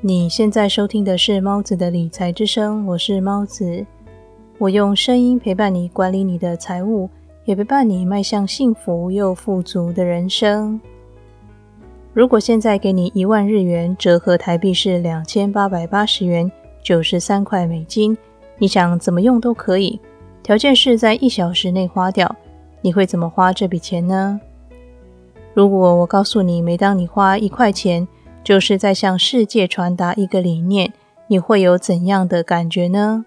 你现在收听的是猫子的理财之声，我是猫子，我用声音陪伴你管理你的财务，也陪伴你迈向幸福又富足的人生。如果现在给你一万日元，折合台币是两千八百八十元，九十三块美金，你想怎么用都可以，条件是在一小时内花掉。你会怎么花这笔钱呢？如果我告诉你，每当你花一块钱，就是在向世界传达一个理念，你会有怎样的感觉呢？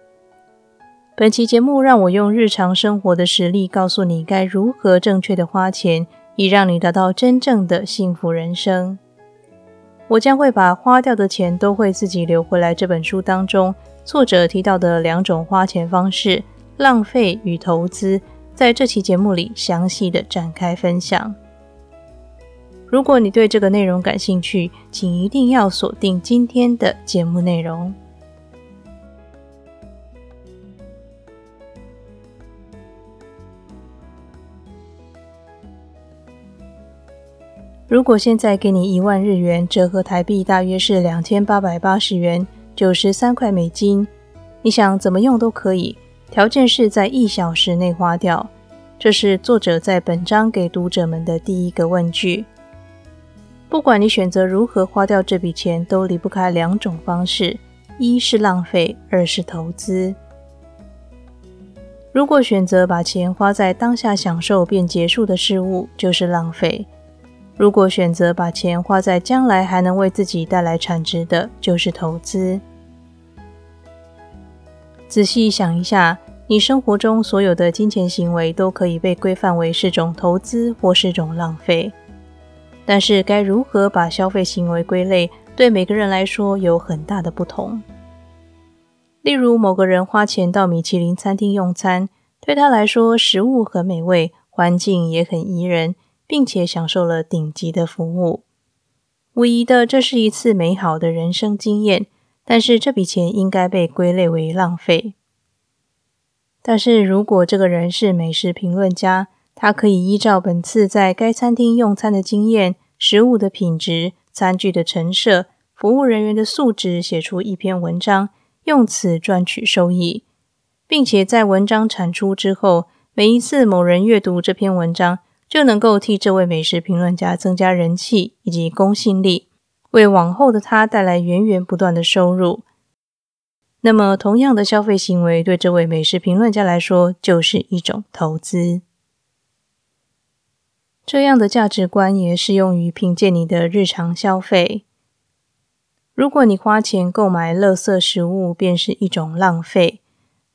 本期节目让我用日常生活的实例告诉你该如何正确的花钱，以让你达到真正的幸福人生。我将会把花掉的钱都会自己留回来。这本书当中，作者提到的两种花钱方式——浪费与投资，在这期节目里详细的展开分享。如果你对这个内容感兴趣，请一定要锁定今天的节目内容。如果现在给你一万日元，折合台币大约是两千八百八十元，九十三块美金，你想怎么用都可以，条件是在一小时内花掉。这是作者在本章给读者们的第一个问句。不管你选择如何花掉这笔钱，都离不开两种方式：一是浪费，二是投资。如果选择把钱花在当下享受便结束的事物，就是浪费；如果选择把钱花在将来还能为自己带来产值的，就是投资。仔细想一下，你生活中所有的金钱行为都可以被规范为是种投资或是种浪费。但是该如何把消费行为归类，对每个人来说有很大的不同。例如，某个人花钱到米其林餐厅用餐，对他来说食物很美味，环境也很宜人，并且享受了顶级的服务。无疑的，这是一次美好的人生经验。但是这笔钱应该被归类为浪费。但是如果这个人是美食评论家，他可以依照本次在该餐厅用餐的经验、食物的品质、餐具的陈设、服务人员的素质，写出一篇文章，用此赚取收益，并且在文章产出之后，每一次某人阅读这篇文章，就能够替这位美食评论家增加人气以及公信力，为往后的他带来源源不断的收入。那么，同样的消费行为对这位美食评论家来说，就是一种投资。这样的价值观也适用于凭借你的日常消费。如果你花钱购买垃圾食物，便是一种浪费；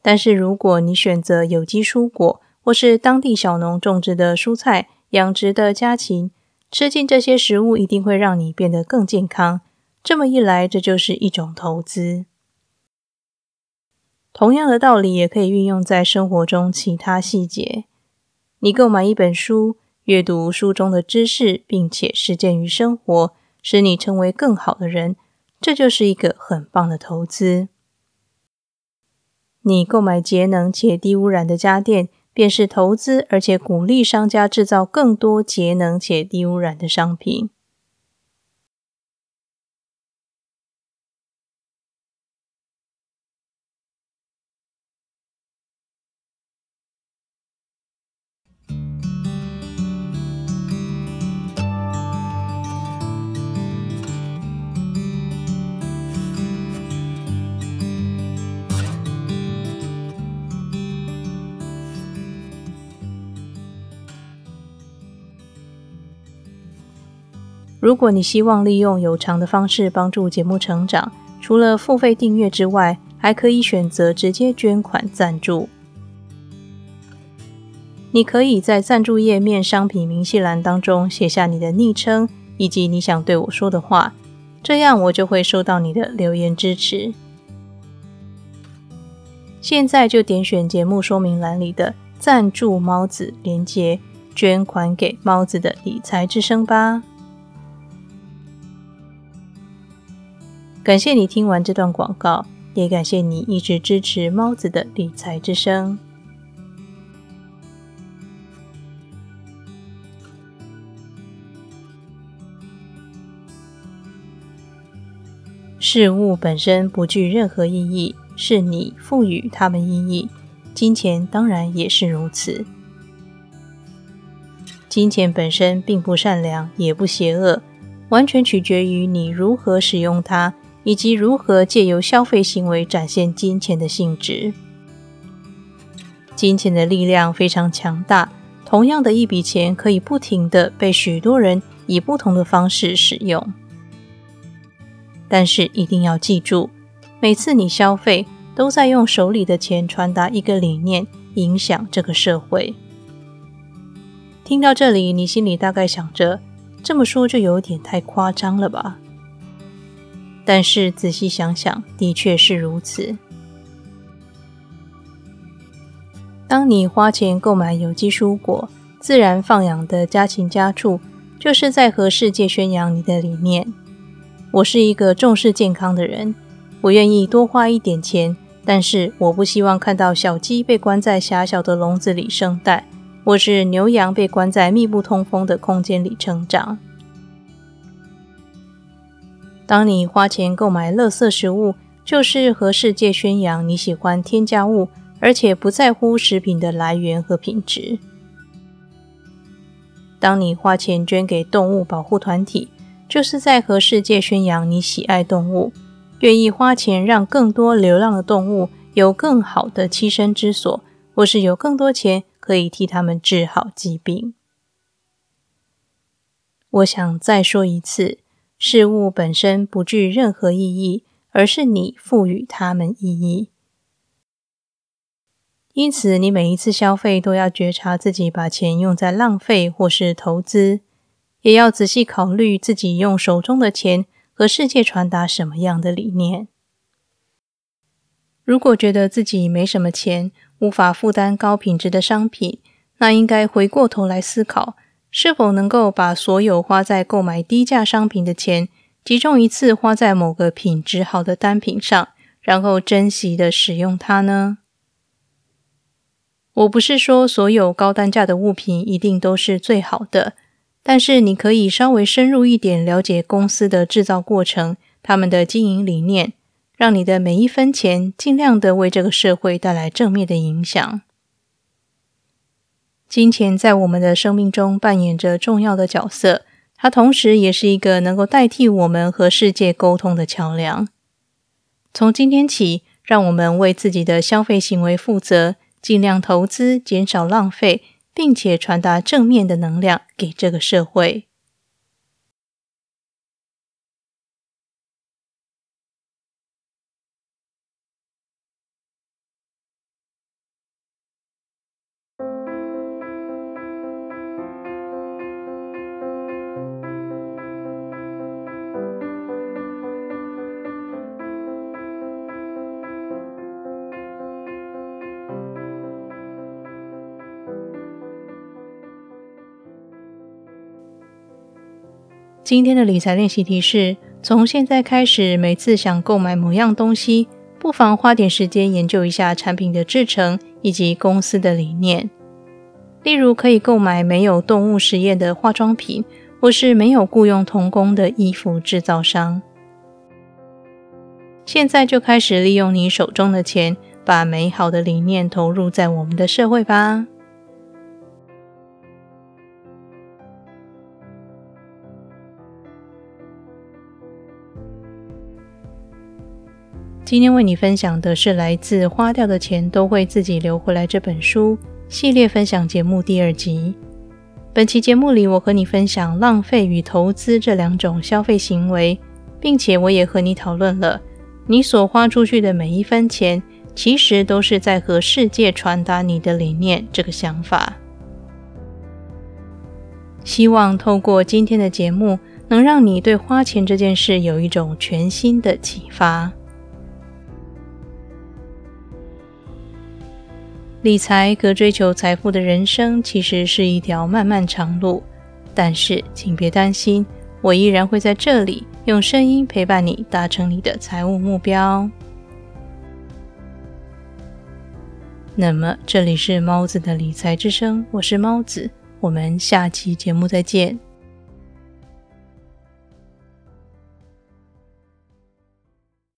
但是如果你选择有机蔬果，或是当地小农种植的蔬菜、养殖的家禽，吃进这些食物一定会让你变得更健康。这么一来，这就是一种投资。同样的道理也可以运用在生活中其他细节。你购买一本书。阅读书中的知识，并且实践于生活，使你成为更好的人，这就是一个很棒的投资。你购买节能且低污染的家电，便是投资，而且鼓励商家制造更多节能且低污染的商品。如果你希望利用有偿的方式帮助节目成长，除了付费订阅之外，还可以选择直接捐款赞助。你可以在赞助页面商品明细栏当中写下你的昵称以及你想对我说的话，这样我就会收到你的留言支持。现在就点选节目说明栏里的赞助猫子连接，捐款给猫子的理财之声吧。感谢你听完这段广告，也感谢你一直支持猫子的理财之声。事物本身不具任何意义，是你赋予它们意义。金钱当然也是如此。金钱本身并不善良，也不邪恶，完全取决于你如何使用它，以及如何借由消费行为展现金钱的性质。金钱的力量非常强大，同样的一笔钱可以不停的被许多人以不同的方式使用。但是一定要记住，每次你消费，都在用手里的钱传达一个理念，影响这个社会。听到这里，你心里大概想着，这么说就有点太夸张了吧？但是仔细想想，的确是如此。当你花钱购买有机蔬果、自然放养的家禽家畜，就是在和世界宣扬你的理念。我是一个重视健康的人，我愿意多花一点钱，但是我不希望看到小鸡被关在狭小的笼子里生蛋。或是牛羊被关在密不通风的空间里成长。当你花钱购买垃圾食物，就是和世界宣扬你喜欢添加物，而且不在乎食品的来源和品质。当你花钱捐给动物保护团体，就是在和世界宣扬你喜爱动物，愿意花钱让更多流浪的动物有更好的栖身之所，或是有更多钱。可以替他们治好疾病。我想再说一次，事物本身不具任何意义，而是你赋予它们意义。因此，你每一次消费都要觉察自己把钱用在浪费或是投资，也要仔细考虑自己用手中的钱和世界传达什么样的理念。如果觉得自己没什么钱，无法负担高品质的商品，那应该回过头来思考，是否能够把所有花在购买低价商品的钱，集中一次花在某个品质好的单品上，然后珍惜的使用它呢？我不是说所有高单价的物品一定都是最好的，但是你可以稍微深入一点了解公司的制造过程，他们的经营理念。让你的每一分钱尽量的为这个社会带来正面的影响。金钱在我们的生命中扮演着重要的角色，它同时也是一个能够代替我们和世界沟通的桥梁。从今天起，让我们为自己的消费行为负责，尽量投资，减少浪费，并且传达正面的能量给这个社会。今天的理财练习题是：从现在开始，每次想购买某样东西，不妨花点时间研究一下产品的制成以及公司的理念。例如，可以购买没有动物实验的化妆品，或是没有雇佣童工的衣服制造商。现在就开始利用你手中的钱，把美好的理念投入在我们的社会吧。今天为你分享的是来自《花掉的钱都会自己留回来》这本书系列分享节目第二集。本期节目里，我和你分享浪费与投资这两种消费行为，并且我也和你讨论了你所花出去的每一分钱，其实都是在和世界传达你的理念这个想法。希望透过今天的节目，能让你对花钱这件事有一种全新的启发。理财和追求财富的人生其实是一条漫漫长路，但是请别担心，我依然会在这里用声音陪伴你，达成你的财务目标。那么，这里是猫子的理财之声，我是猫子，我们下期节目再见。